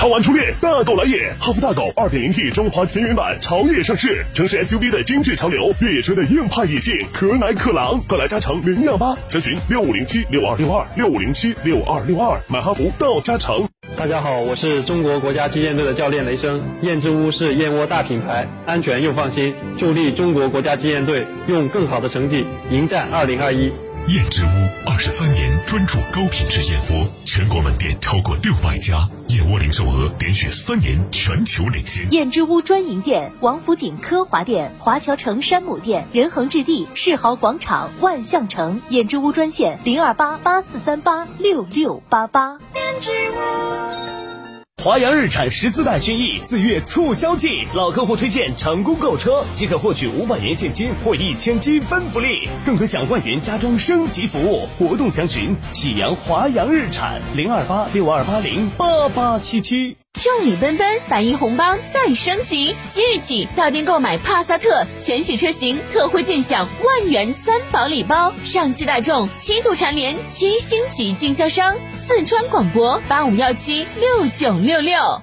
超玩初恋，大狗来也！哈弗大狗 2.0T 中华田园版潮野上市，城市 SUV 的精致潮流，越野车的硬派野性，可奶可狼，快来加诚零幺八，详询六五零七六二六二六五零七六二六二，买哈弗到加诚。大家好，我是中国国家击剑队的教练雷声。燕之屋是燕窝大品牌，安全又放心，助力中国国家击剑队用更好的成绩迎战二零二一。燕之屋二十三年专注高品质燕窝，全国门店超过六百家，燕窝零售额连续三年全球领先。燕之屋专营店：王府井科华店、华侨城山姆店、仁恒置地、世豪广场、万象城。燕之屋专线：零二八八四三八六六八八。华阳日产十四代轩逸四月促销季，老客户推荐成功购车即可获取五百元现金或一千积分福利，更可享万元家装升级服务。活动详询启阳华阳日产零二八六二八零八八七七。众礼奔奔，百亿红包再升级！即日起到店购买帕萨特全系车型，特惠尽享万元三宝礼包。上汽大众七度蝉联七星级经销商，四川广播八五幺七六九六六。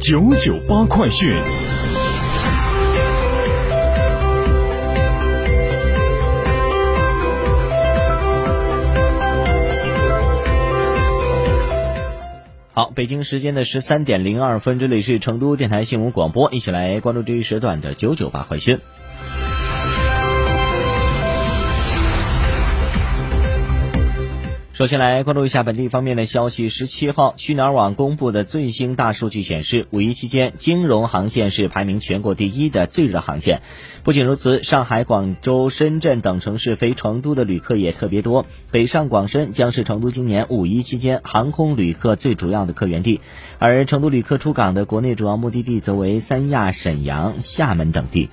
九九八快讯。北京时间的十三点零二分，这里是成都电台新闻广播，一起来关注这一时段的九九八快讯。首先来关注一下本地方面的消息。十七号，去哪儿网公布的最新大数据显示，五一期间金融航线是排名全国第一的最热航线。不仅如此，上海、广州、深圳等城市飞成都的旅客也特别多。北上广深将是成都今年五一期间航空旅客最主要的客源地，而成都旅客出港的国内主要目的地则为三亚、沈阳、厦门等地。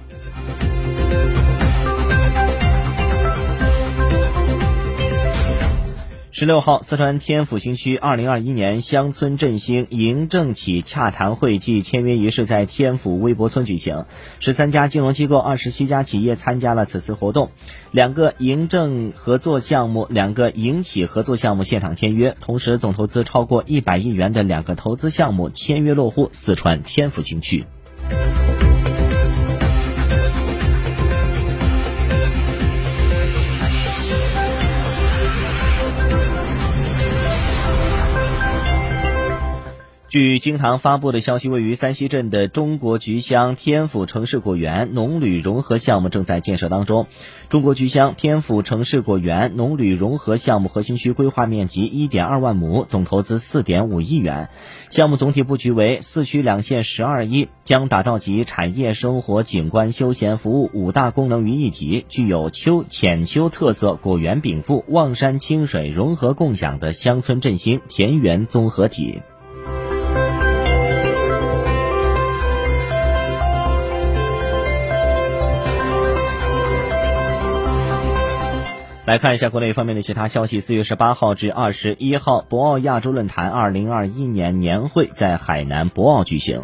十六号，四川天府新区二零二一年乡村振兴迎政企洽谈会暨签约仪式在天府微博村举行，十三家金融机构、二十七家企业参加了此次活动，两个营政合作项目、两个营企合作项目现场签约，同时总投资超过一百亿元的两个投资项目签约落户四川天府新区。据经堂发布的消息，位于三溪镇的中国菊乡天府城市果园农旅融合项目正在建设当中。中国菊乡天府城市果园农旅融合项目核心区规划面积一点二万亩，总投资四点五亿元。项目总体布局为四区两县十二亿，将打造集产业、生活、景观、休闲服务五大功能于一体，具有秋浅秋特色、果园禀赋、望山清水融合共享的乡村振兴田园综合体。来看一下国内方面的其他消息。四月十八号至二十一号，博鳌亚洲论坛二零二一年年会在海南博鳌举行。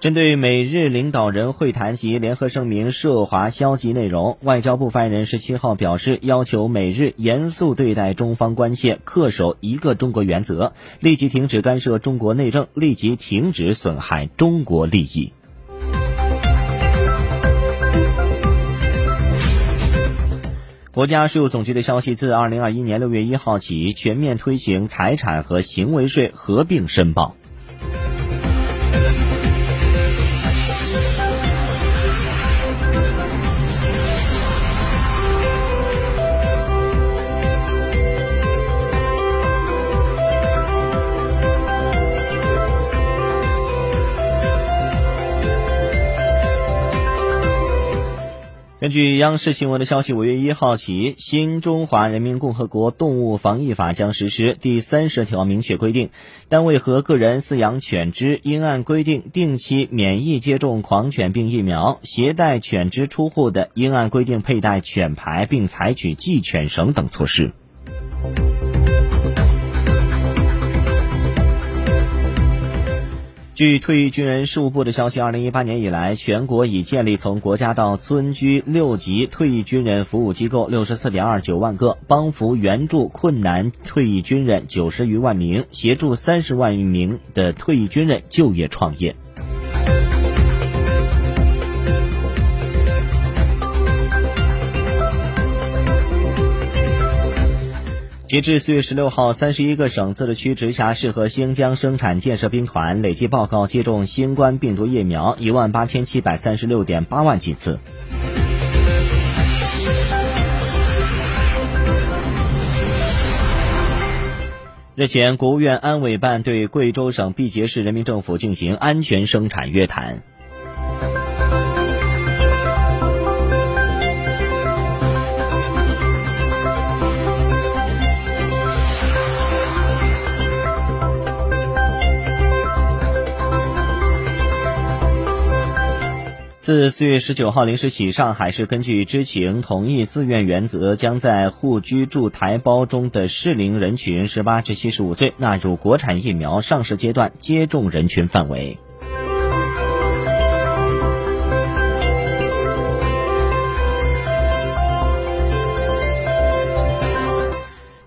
针对美日领导人会谈及联合声明涉华消极内容，外交部发言人十七号表示，要求美日严肃对待中方关切，恪守一个中国原则，立即停止干涉中国内政，立即停止损害中国利益。国家税务总局的消息，自二零二一年六月一号起，全面推行财产和行为税合并申报。根据央视新闻的消息，五月一号起，《新中华人民共和国动物防疫法》将实施。第三十条明确规定，单位和个人饲养犬只应按规定定期免疫接种狂犬病疫苗；携带犬只出户的，应按规定佩戴犬牌，并采取系犬绳等措施。据退役军人事务部的消息，二零一八年以来，全国已建立从国家到村居六级退役军人服务机构六十四点二九万个，帮扶援助困难退役军人九十余万名，协助三十万余名的退役军人就业创业。截至四月十六号，三十一个省、自治区、直辖市和新疆生产建设兵团累计报告接种新冠病毒疫苗一万八千七百三十六点八万剂次。日前，国务院安委办对贵州省毕节市人民政府进行安全生产约谈。自四月十九号零时起，上海市根据知情同意自愿原则，将在沪居住台胞中的适龄人群十八至七十五岁纳入国产疫苗上市阶段接种人群范围。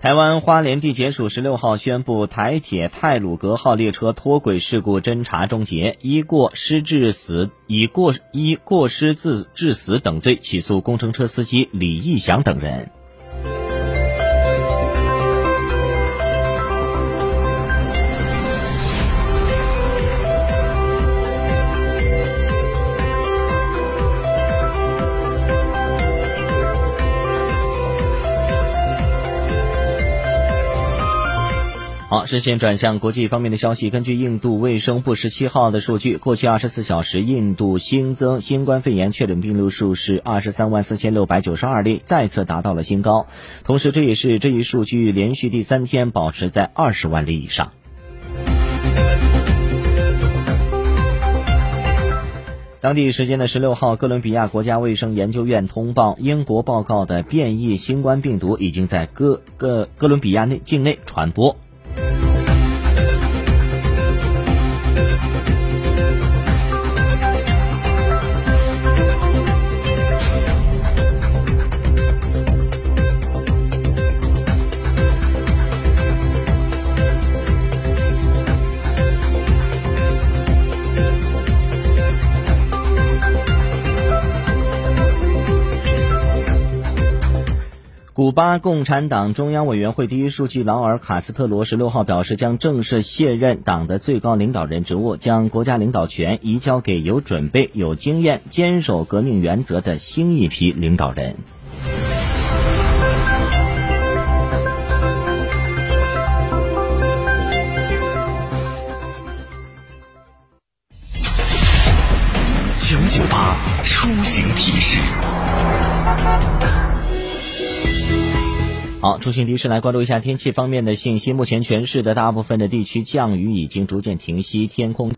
台湾花莲地检署十六号宣布，台铁泰鲁格号列车脱轨事故侦查终结，依过失致死、以过依过失致致死等罪起诉工程车司机李义祥等人。好，视线转向国际方面的消息。根据印度卫生部十七号的数据，过去二十四小时，印度新增新冠肺炎确诊病例数是二十三万四千六百九十二例，再次达到了新高。同时，这也是这一数据连续第三天保持在二十万例以上。当地时间的十六号，哥伦比亚国家卫生研究院通报，英国报告的变异新冠病毒已经在哥哥哥伦比亚内境内传播。古巴共产党中央委员会第一书记劳尔·卡斯特罗十六号表示，将正式卸任党的最高领导人职务，将国家领导权移交给有准备、有经验、坚守革命原则的新一批领导人。九九八出行提示。好，出行提示来关注一下天气方面的信息。目前全市的大部分的地区降雨已经逐渐停息，天空。